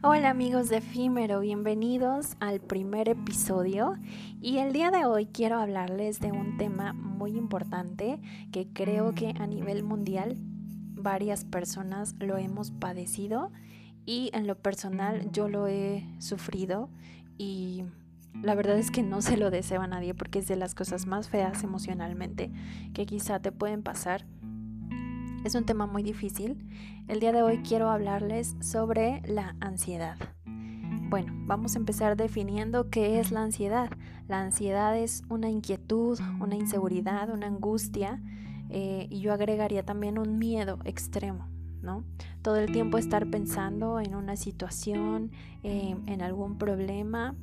Hola amigos de Efímero, bienvenidos al primer episodio. Y el día de hoy quiero hablarles de un tema muy importante que creo que a nivel mundial varias personas lo hemos padecido y en lo personal yo lo he sufrido y la verdad es que no se lo deseo a nadie porque es de las cosas más feas emocionalmente que quizá te pueden pasar es un tema muy difícil. El día de hoy quiero hablarles sobre la ansiedad. Bueno, vamos a empezar definiendo qué es la ansiedad. La ansiedad es una inquietud, una inseguridad, una angustia eh, y yo agregaría también un miedo extremo. ¿no? Todo el tiempo estar pensando en una situación, eh, en algún problema.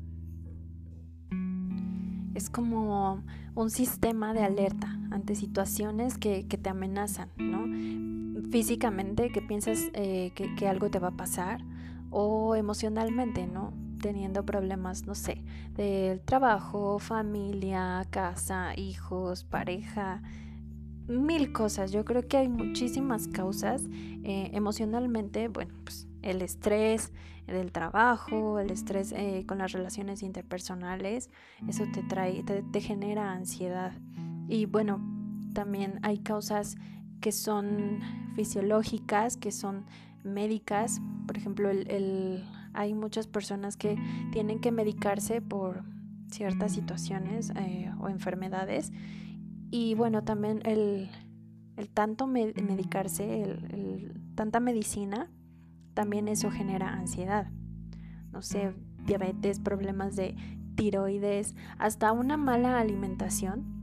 Es como un sistema de alerta ante situaciones que, te amenazan, ¿no? Físicamente, que piensas eh, que, algo te va a pasar, o emocionalmente, ¿no? Teniendo problemas, no sé, del trabajo, familia, casa, hijos, pareja, mil cosas. Yo creo que hay muchísimas causas eh, emocionalmente, bueno, pues el estrés del trabajo, el estrés eh, con las relaciones interpersonales, eso te trae, te, genera ansiedad. Y bueno, también hay causas que son fisiológicas, que son médicas. Por ejemplo, el, hay muchas personas que tienen que medicarse por ciertas situaciones eh, o enfermedades. Y bueno, también el, tanto medicarse, el, tanta medicina, también eso genera ansiedad. No sé, diabetes, problemas de tiroides, hasta una mala alimentación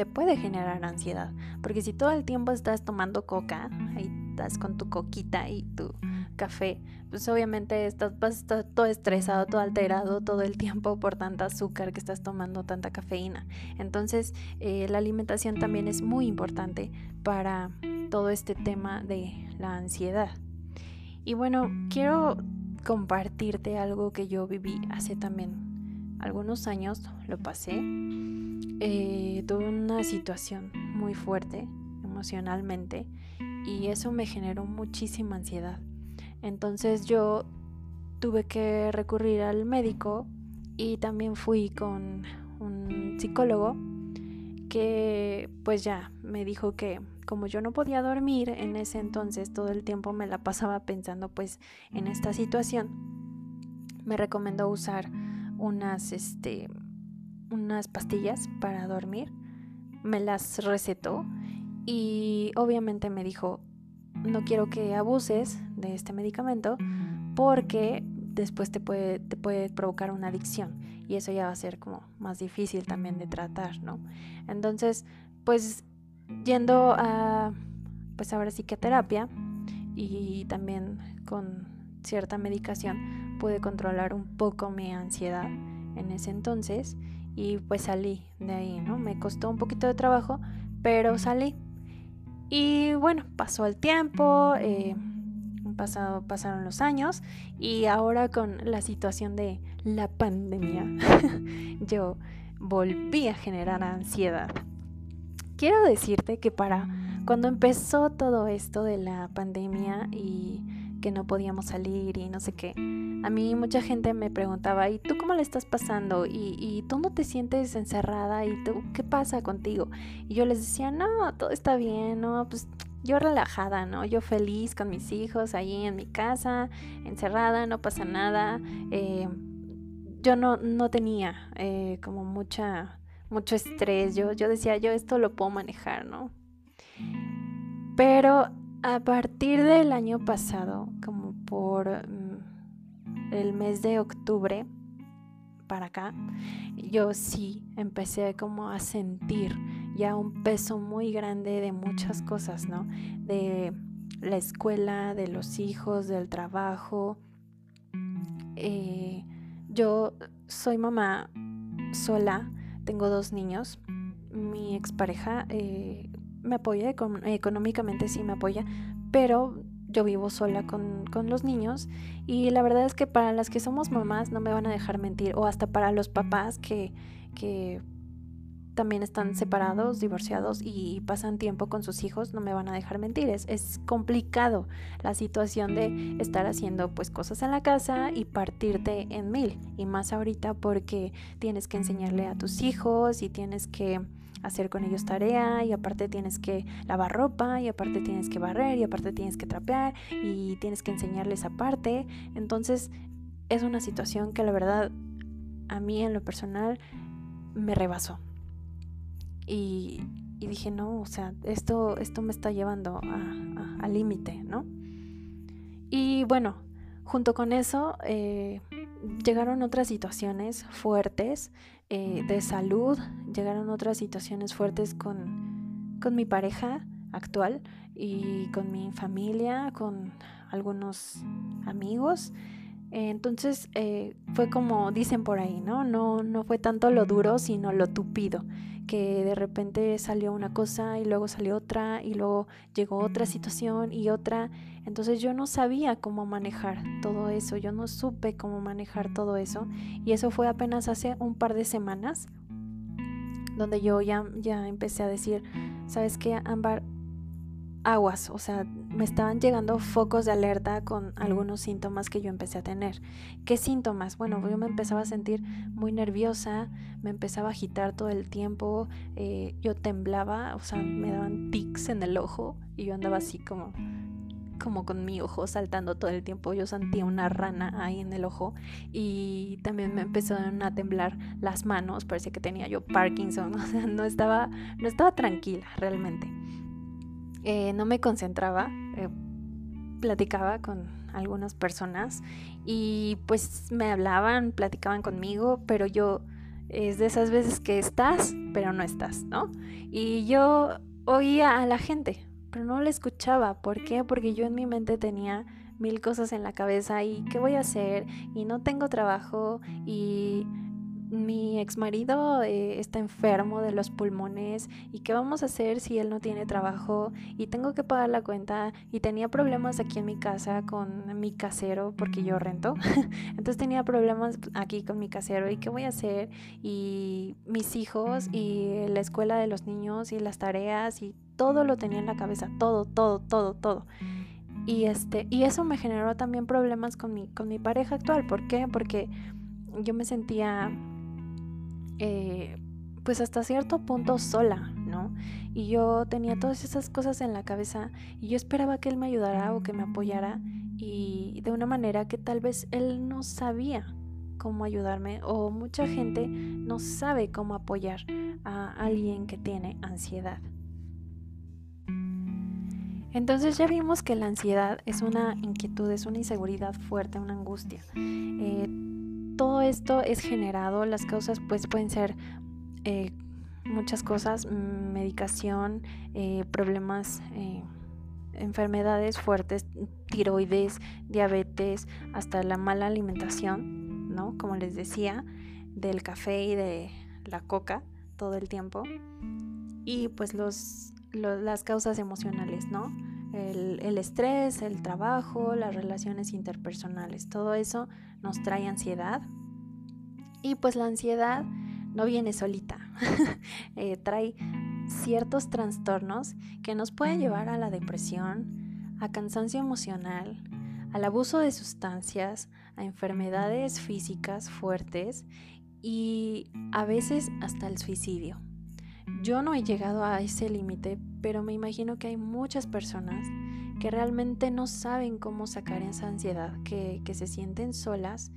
te puede generar ansiedad. Porque si todo el tiempo estás tomando coca, ahí estás con tu coquita y tu café, pues obviamente estás, vas a estar todo estresado, todo alterado todo el tiempo por tanta azúcar que estás tomando, tanta cafeína. Entonces, eh, la alimentación también es muy importante para todo este tema de la ansiedad. Y bueno, quiero compartirte algo que yo viví hace también algunos años, lo pasé. Eh, tuve una situación muy fuerte emocionalmente y eso me generó muchísima ansiedad. Entonces yo tuve que recurrir al médico y también fui con un psicólogo que pues ya me dijo que como yo no podía dormir en ese entonces, todo el tiempo me la pasaba pensando pues en esta situación, me recomendó usar unas, este, unas pastillas para dormir, me las recetó y obviamente me dijo, no quiero que abuses de este medicamento porque después te puede, te puede provocar una adicción y eso ya va a ser como más difícil también de tratar, ¿no? Entonces, pues yendo a, pues ahora psicoterapia y también con cierta medicación pude controlar un poco mi ansiedad en ese entonces y pues salí de ahí, ¿no? Me costó un poquito de trabajo, pero salí. Y bueno, pasó el tiempo, eh, pasado, pasaron los años y ahora con la situación de la pandemia, yo volví a generar ansiedad quiero decirte que para cuando empezó todo esto de la pandemia y que no podíamos salir y no sé qué, a mí mucha gente me preguntaba, ¿y tú cómo le estás pasando? ¿Y, y tú no te sientes encerrada? ¿Y tú qué pasa contigo? Y yo les decía, no, todo está bien, no, pues yo relajada, ¿no? Yo feliz con mis hijos ahí en mi casa, encerrada, no pasa nada. Eh, yo no, no tenía eh, como mucha mucho estrés. Yo, yo decía, yo esto lo puedo manejar, ¿no? Pero a partir del año pasado, como por el mes de octubre para acá, yo sí empecé como a sentir ya un peso muy grande de muchas cosas, ¿no? De la escuela, de los hijos, del trabajo. Eh, yo soy mamá sola tengo dos niños. Mi expareja eh, me apoya, económicamente sí me apoya, pero yo vivo sola con, los niños y la verdad es que para las que somos mamás no me van a dejar mentir o hasta para los papás que, que también están separados, divorciados y pasan tiempo con sus hijos, no me van a dejar mentir. Es, es complicado la situación de estar haciendo pues cosas en la casa y partirte en mil. Y más ahorita porque tienes que enseñarle a tus hijos y tienes que hacer con ellos tarea y aparte tienes que lavar ropa y aparte tienes que barrer y aparte tienes que trapear y tienes que enseñarles aparte. Entonces es una situación que la verdad a mí en lo personal me rebasó. Y, dije, no, o sea, esto, esto me está llevando al límite, ¿no? Y bueno, junto con eso eh, llegaron otras situaciones fuertes eh, de salud, llegaron otras situaciones fuertes con, con mi pareja actual y con mi familia, con algunos amigos. Entonces eh, fue como dicen por ahí, ¿no? ¿no? No fue tanto lo duro, sino lo tupido, que de repente salió una cosa y luego salió otra y luego llegó otra situación y otra. Entonces yo no sabía cómo manejar todo eso, yo no supe cómo manejar todo eso y eso fue apenas hace un par de semanas donde yo ya, ya empecé a decir, ¿sabes qué, Ámbar? aguas, o sea, me estaban llegando focos de alerta con algunos síntomas que yo empecé a tener. ¿Qué síntomas? Bueno, yo me empezaba a sentir muy nerviosa, me empezaba a agitar todo el tiempo, eh, yo temblaba, o sea, me daban tics en el ojo y yo andaba así como como con mi ojo saltando todo el tiempo. Yo sentía una rana ahí en el ojo y también me empezaron a temblar las manos. Parecía que tenía yo Parkinson. O sea, no estaba, no estaba tranquila realmente. Eh, no me concentraba, eh, platicaba con algunas personas y pues me hablaban, platicaban conmigo, pero yo es de esas veces que estás, pero no estás, ¿no? Y yo oía a la gente, pero no la escuchaba. ¿Por qué? Porque yo en mi mente tenía mil cosas en la cabeza y qué voy a hacer y no tengo trabajo y mi ex marido eh, está enfermo de los pulmones y qué vamos a hacer si él no tiene trabajo y tengo que pagar la cuenta y tenía problemas aquí en mi casa con mi casero porque yo rento. Entonces tenía problemas aquí con mi casero y qué voy a hacer y mis hijos y la escuela de los niños y las tareas y todo lo tenía en la cabeza todo todo todo todo. Y este y eso me generó también problemas con mi con mi pareja actual. ¿por qué? porque yo me sentía eh, pues hasta cierto punto sola, ¿no? Y yo tenía todas esas cosas en la cabeza y yo esperaba que él me ayudara o que me apoyara y de una manera que tal vez él no sabía cómo ayudarme o mucha gente no sabe cómo apoyar a alguien que tiene ansiedad. Entonces ya vimos que la ansiedad es una inquietud, es una inseguridad fuerte, una angustia. Eh, todo esto es generado, las causas pues pueden ser eh, muchas cosas, mm, medicación, eh, problemas, eh, enfermedades fuertes, tiroides, diabetes, hasta la mala alimentación, ¿no? Como les decía, del café y de la coca todo el tiempo. Y pues los, las causas emocionales, ¿no? El, estrés, el trabajo, las relaciones interpersonales, todo eso nos trae ansiedad. Y pues la ansiedad no viene solita, eh, trae ciertos trastornos que nos pueden llevar a la depresión, a cansancio emocional, al abuso de sustancias, a enfermedades físicas fuertes y a veces hasta el suicidio. Yo no he llegado a ese límite, pero me imagino que hay muchas personas que realmente no saben cómo sacar esa ansiedad, que, se sienten solas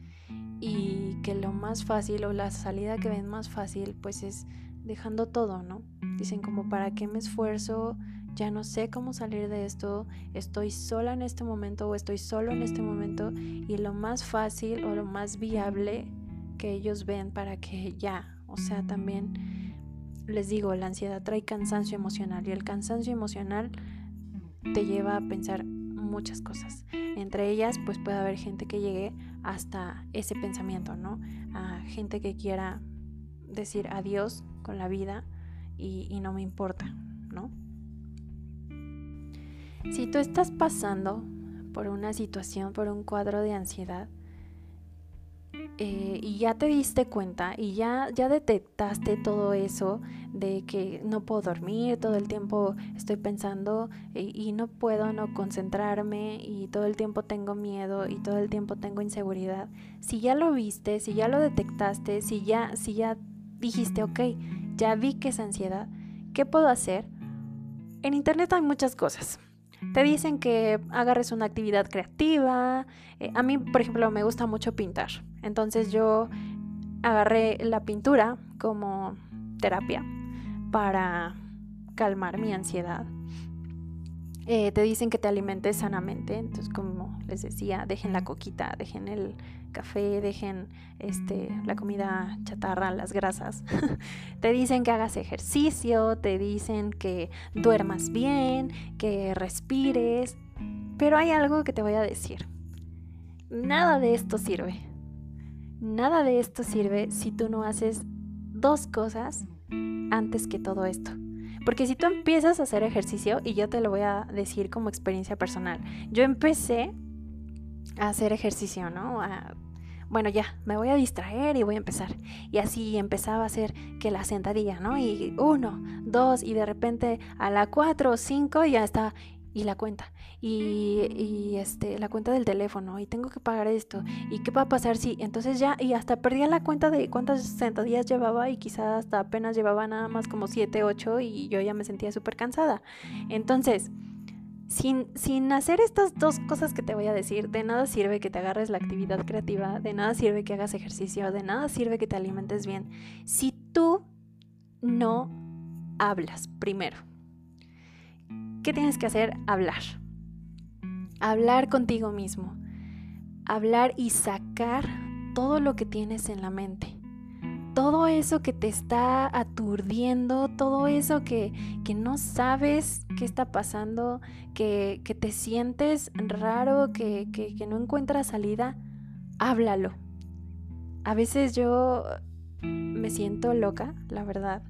y que lo más fácil o la salida que ven más fácil pues es dejando todo, ¿no? Dicen como, ¿para qué me esfuerzo? Ya no sé cómo salir de esto, estoy sola en este momento o estoy solo en este momento y lo más fácil o lo más viable que ellos ven para que ya, o sea, también les digo, la ansiedad trae cansancio emocional y el cansancio emocional te lleva a pensar muchas cosas. Entre ellas, pues puede haber gente que llegue hasta ese pensamiento, ¿no? A gente que quiera decir adiós con la vida y, y no me importa, ¿no? Si tú estás pasando por una situación, por un cuadro de ansiedad, eh, y ya te diste cuenta y ya, ya detectaste todo eso de que no puedo dormir, todo el tiempo estoy pensando y, y, no puedo no concentrarme y todo el tiempo tengo miedo y todo el tiempo tengo inseguridad. Si ya lo viste, si ya lo detectaste, si ya, si ya dijiste, ok, ya vi que es ansiedad, ¿qué puedo hacer? En internet hay muchas cosas. Te dicen que agarres una actividad creativa. Eh, a mí, por ejemplo, me gusta mucho pintar. Entonces yo agarré la pintura como terapia para calmar mi ansiedad. Eh, te dicen que te alimentes sanamente, entonces como les decía, dejen la coquita, dejen el café, dejen este, la comida chatarra, las grasas. te dicen que hagas ejercicio, te dicen que duermas bien, que respires, pero hay algo que te voy a decir. Nada de esto sirve. Nada de esto sirve si tú no haces dos cosas antes que todo esto. Porque si tú empiezas a hacer ejercicio, y yo te lo voy a decir como experiencia personal, yo empecé a hacer ejercicio, ¿no? bueno, ya, me voy a distraer y voy a empezar. Y así empezaba a hacer que la sentadilla, ¿no? Y uno, dos, y de repente a la cuatro o cinco ya está y la cuenta y, este la cuenta del teléfono y tengo que pagar esto y qué va a pasar si entonces ya y hasta perdía la cuenta de cuántas sentadillas llevaba y quizás hasta apenas llevaba nada más como 7, 8 y yo ya me sentía súper cansada entonces sin, sin hacer estas dos cosas que te voy a decir, de nada sirve que te agarres la actividad creativa, de nada sirve que hagas ejercicio, de nada sirve que te alimentes bien, si tú no hablas primero. ¿Qué tienes que hacer? Hablar. Hablar contigo mismo. Hablar y sacar todo lo que tienes en la mente. Todo eso que te está aturdiendo, todo eso que, no sabes qué está pasando, que, te sientes raro, que, que no encuentras salida, háblalo. A veces yo me siento loca, la verdad,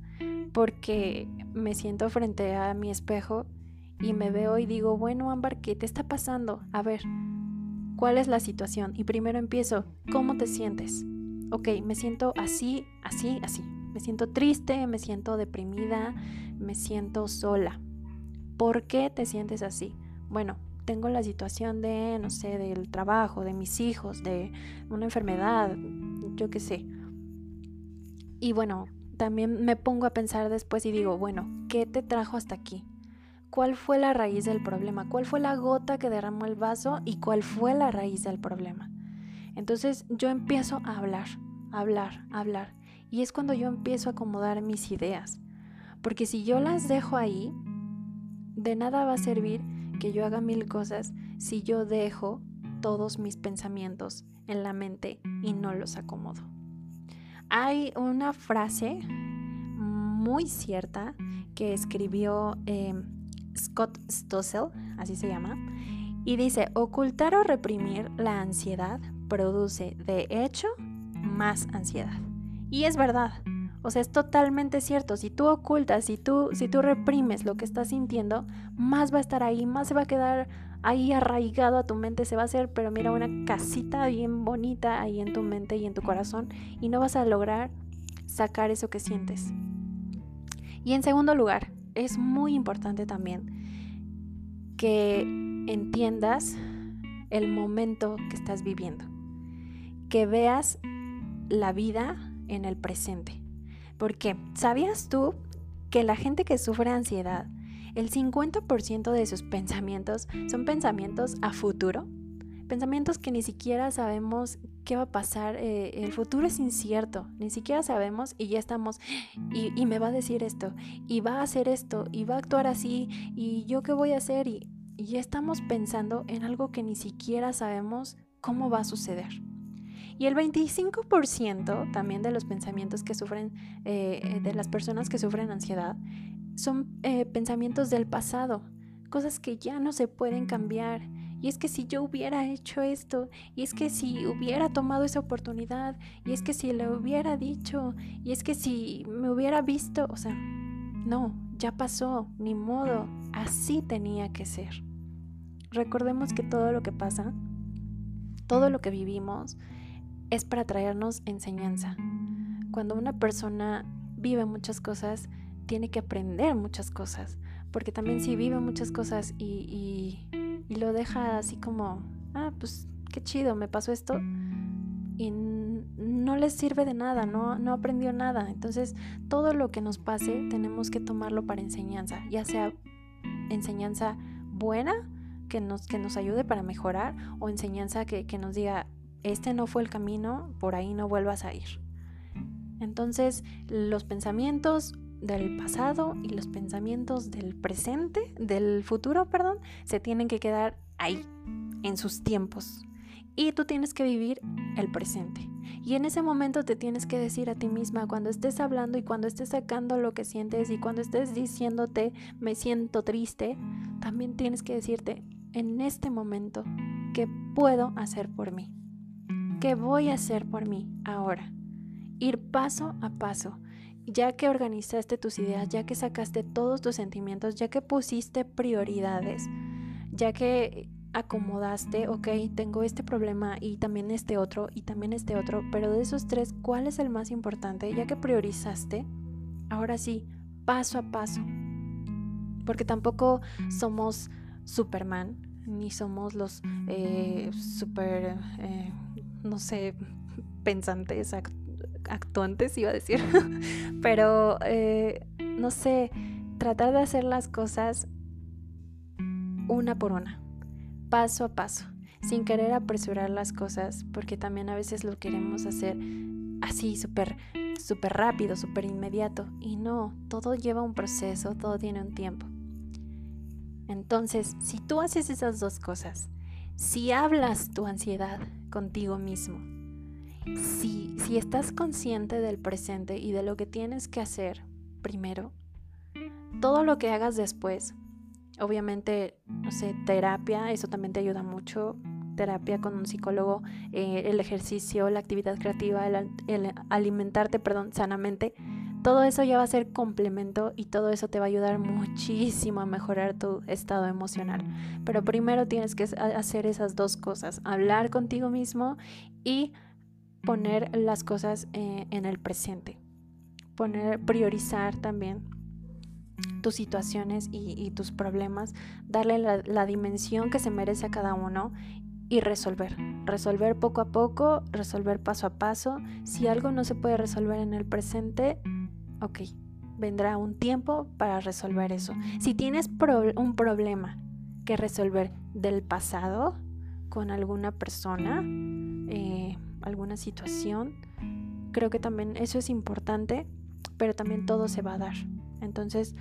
porque me siento frente a mi espejo y me veo y digo, bueno, Ámbar, ¿qué te está pasando? A ver, ¿cuál es la situación? Y primero empiezo, ¿cómo te sientes? Ok, me siento así, así, así. Me siento triste, me siento deprimida, me siento sola. ¿Por qué te sientes así? Bueno, tengo la situación de, no sé, del trabajo, de mis hijos, de una enfermedad, yo qué sé. Y bueno, también me pongo a pensar después y digo, bueno, ¿qué te trajo hasta aquí? Cuál fue la raíz del problema, cuál fue la gota que derramó el vaso y cuál fue la raíz del problema. Entonces yo empiezo a hablar, hablar, hablar. Y es cuando yo empiezo a acomodar mis ideas. Porque si yo las dejo ahí, de nada va a servir que yo haga mil cosas si yo dejo todos mis pensamientos en la mente y no los acomodo. Hay una frase muy cierta que escribió eh, Scott Stossel, así se llama, y dice, ocultar o reprimir la ansiedad produce, de hecho, más ansiedad. Y es verdad. O sea, es totalmente cierto. Si tú ocultas, si tú, si tú reprimes lo que estás sintiendo, más va a estar ahí, más se va a quedar ahí arraigado a tu mente, se va a hacer, pero mira, una casita bien bonita ahí en tu mente y en tu corazón y no vas a lograr sacar eso que sientes. Y en segundo lugar, es muy importante también que entiendas el momento que estás viviendo, que veas la vida en el presente. Porque, ¿sabías tú que la gente que sufre ansiedad, el 50% de sus pensamientos son pensamientos a futuro? Pensamientos que ni siquiera sabemos qué va a pasar, eh, el futuro es incierto, ni siquiera sabemos y ya estamos, y, me va a decir esto, y va a hacer esto, y va a actuar así, y yo qué voy a hacer, y, ya estamos pensando en algo que ni siquiera sabemos cómo va a suceder. Y el 25% también de los pensamientos que sufren, eh, de las personas que sufren ansiedad, son eh, pensamientos del pasado, cosas que ya no se pueden cambiar y es que si yo hubiera hecho esto, y es que si hubiera tomado esa oportunidad, y es que si le hubiera dicho, y es que si me hubiera visto, o sea, no, ya pasó, ni modo, así tenía que ser. Recordemos que todo lo que pasa, todo lo que vivimos, es para traernos enseñanza. Cuando una persona vive muchas cosas, tiene que aprender muchas cosas, porque también si vive muchas cosas y, y, lo deja así como, ah, pues qué chido, me pasó esto, y no les sirve de nada, no, no aprendió nada. Entonces, todo lo que nos pase tenemos que tomarlo para enseñanza, ya sea enseñanza buena que nos, que nos ayude para mejorar o enseñanza que, que nos diga, este no fue el camino, por ahí no vuelvas a ir. Entonces, los pensamientos del pasado y los pensamientos del presente, del futuro, perdón, se tienen que quedar ahí, en sus tiempos. Y tú tienes que vivir el presente. Y en ese momento te tienes que decir a ti misma, cuando estés hablando y cuando estés sacando lo que sientes y cuando estés diciéndote, me siento triste, también tienes que decirte, en este momento, ¿qué puedo hacer por mí? ¿Qué voy a hacer por mí ahora? Ir paso a paso. Ya que organizaste tus ideas, ya que sacaste todos tus sentimientos, ya que pusiste prioridades, ya que acomodaste, ok, tengo este problema y también este otro y también este otro, pero de esos tres, ¿cuál es el más importante? Ya que priorizaste, ahora sí, paso a paso. Porque tampoco somos Superman, ni somos los eh, super, eh, no sé, pensantes, actuantes, iba a decir. pero, eh, no sé, tratar de hacer las cosas una por una paso a paso, sin querer apresurar las cosas, porque también a veces lo queremos hacer así, súper súper rápido, súper inmediato. Y no, todo lleva un proceso, todo tiene un tiempo. Entonces, si tú haces esas dos cosas, si hablas tu ansiedad contigo mismo, si, si estás consciente del presente y de lo que tienes que hacer primero, todo lo que hagas después Obviamente, no sé, terapia, eso también te ayuda mucho. Terapia con un psicólogo, eh, el ejercicio, la actividad creativa, el, alimentarte, perdón, sanamente. Todo eso ya va a ser complemento y todo eso te va a ayudar muchísimo a mejorar tu estado emocional. Pero primero tienes que hacer esas dos cosas, hablar contigo mismo y poner las cosas eh, en el presente. Poner, priorizar también tus situaciones y, tus problemas, darle la, dimensión que se merece a cada uno y resolver. Resolver poco a poco, resolver paso a paso. Si algo no se puede resolver en el presente, ok, vendrá un tiempo para resolver eso. Si tienes un problema que resolver del pasado con alguna persona, alguna situación, creo que también eso es importante, pero también todo se va a dar. Entonces,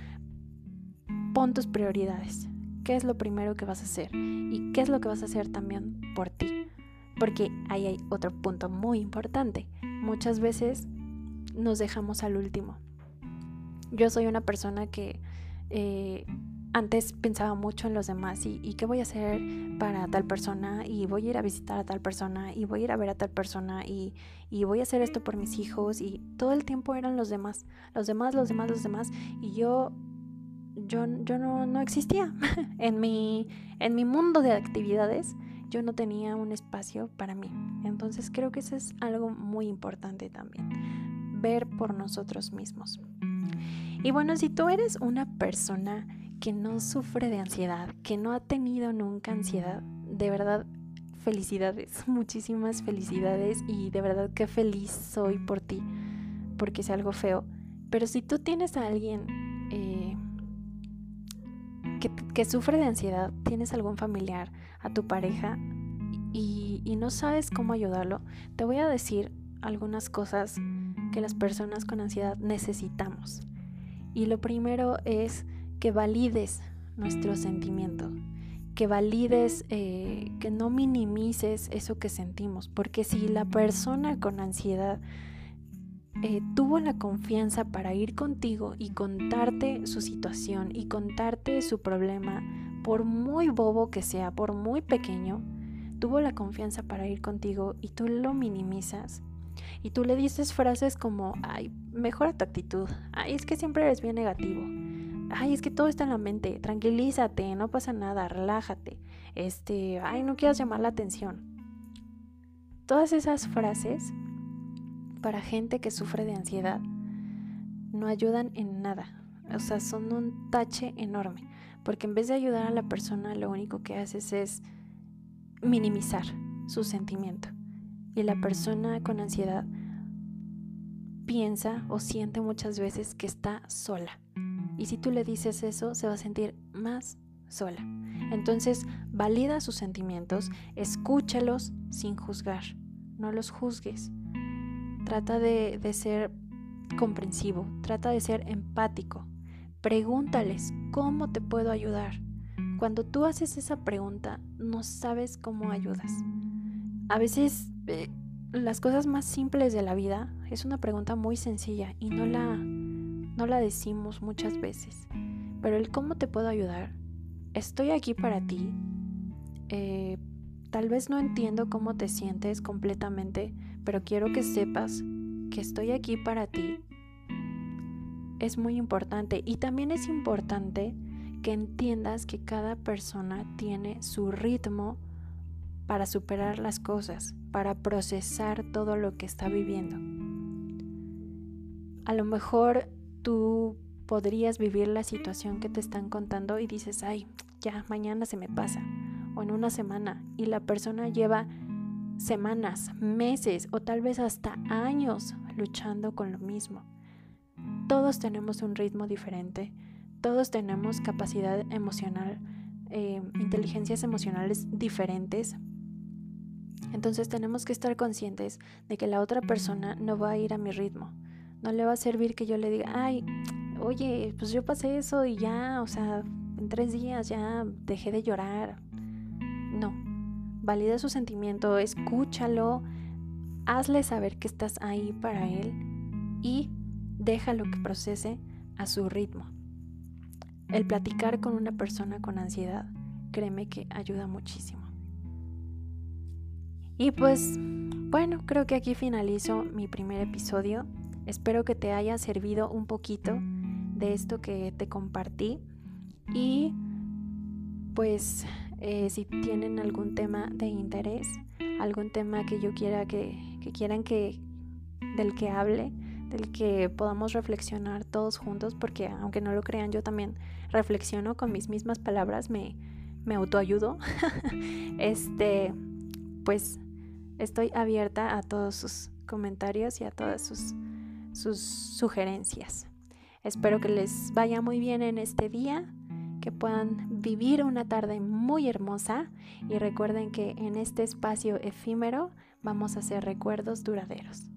pon tus prioridades. ¿Qué es lo primero que vas a hacer? ¿Y qué es lo que vas a hacer también por ti? Porque ahí hay otro punto muy importante. Muchas veces nos dejamos al último. Yo soy una persona que eh, antes pensaba mucho en los demás y, qué voy a hacer para tal persona y voy a ir a visitar a tal persona y voy a ir a ver a tal persona y, voy a hacer esto por mis hijos y todo el tiempo eran los demás, los demás, los demás, los demás y yo yo, yo no, no existía. en, mi, en mi mundo de actividades yo no tenía un espacio para mí. Entonces creo que eso es algo muy importante también, ver por nosotros mismos. Y bueno, si tú eres una persona que no sufre de ansiedad, que no ha tenido nunca ansiedad, de verdad, felicidades, muchísimas felicidades y de verdad que feliz soy por ti, porque es algo feo. Pero si tú tienes a alguien eh, que, sufre de ansiedad, tienes algún familiar, a tu pareja y, y no sabes cómo ayudarlo, te voy a decir algunas cosas que las personas con ansiedad necesitamos. Y lo primero es que valides nuestro sentimiento, que valides, eh, que no minimices eso que sentimos, porque si la persona con ansiedad eh, tuvo la confianza para ir contigo y contarte su situación y contarte su problema, por muy bobo que sea, por muy pequeño, tuvo la confianza para ir contigo y tú lo minimizas. Y tú le dices frases como, ay, mejora tu actitud, ay, es que siempre eres bien negativo, ay, es que todo está en la mente, tranquilízate, no pasa nada, relájate, este, ay, no quieras llamar la atención. Todas esas frases para gente que sufre de ansiedad no ayudan en nada. O sea, son un tache enorme. Porque en vez de ayudar a la persona, lo único que haces es minimizar su sentimiento. Y la persona con ansiedad piensa o siente muchas veces que está sola. Y si tú le dices eso, se va a sentir más sola. Entonces, valida sus sentimientos, escúchalos sin juzgar, no los juzgues. Trata de, de ser comprensivo, trata de ser empático. Pregúntales, ¿cómo te puedo ayudar? Cuando tú haces esa pregunta, no sabes cómo ayudas. A veces eh, las cosas más simples de la vida es una pregunta muy sencilla y no la, no la decimos muchas veces. Pero el cómo te puedo ayudar, estoy aquí para ti. Eh, tal vez no entiendo cómo te sientes completamente, pero quiero que sepas que estoy aquí para ti. Es muy importante y también es importante que entiendas que cada persona tiene su ritmo para superar las cosas, para procesar todo lo que está viviendo. A lo mejor tú podrías vivir la situación que te están contando y dices, ay, ya, mañana se me pasa, o en una semana, y la persona lleva semanas, meses o tal vez hasta años luchando con lo mismo. Todos tenemos un ritmo diferente, todos tenemos capacidad emocional, eh, inteligencias emocionales diferentes entonces tenemos que estar conscientes de que la otra persona no va a ir a mi ritmo. No le va a servir que yo le diga, ay, oye, pues yo pasé eso y ya, o sea, en tres días ya dejé de llorar. No, valida su sentimiento, escúchalo, hazle saber que estás ahí para él y déjalo que procese a su ritmo. El platicar con una persona con ansiedad, créeme que ayuda muchísimo. Y pues bueno, creo que aquí finalizo mi primer episodio. Espero que te haya servido un poquito de esto que te compartí. Y pues eh, si tienen algún tema de interés, algún tema que yo quiera que, que quieran que del que hable, del que podamos reflexionar todos juntos, porque aunque no lo crean, yo también reflexiono con mis mismas palabras, me, me autoayudo. este, pues estoy abierta a todos sus comentarios y a todas sus, sus sugerencias. Espero que les vaya muy bien en este día, que puedan vivir una tarde muy hermosa y recuerden que en este espacio efímero vamos a hacer recuerdos duraderos.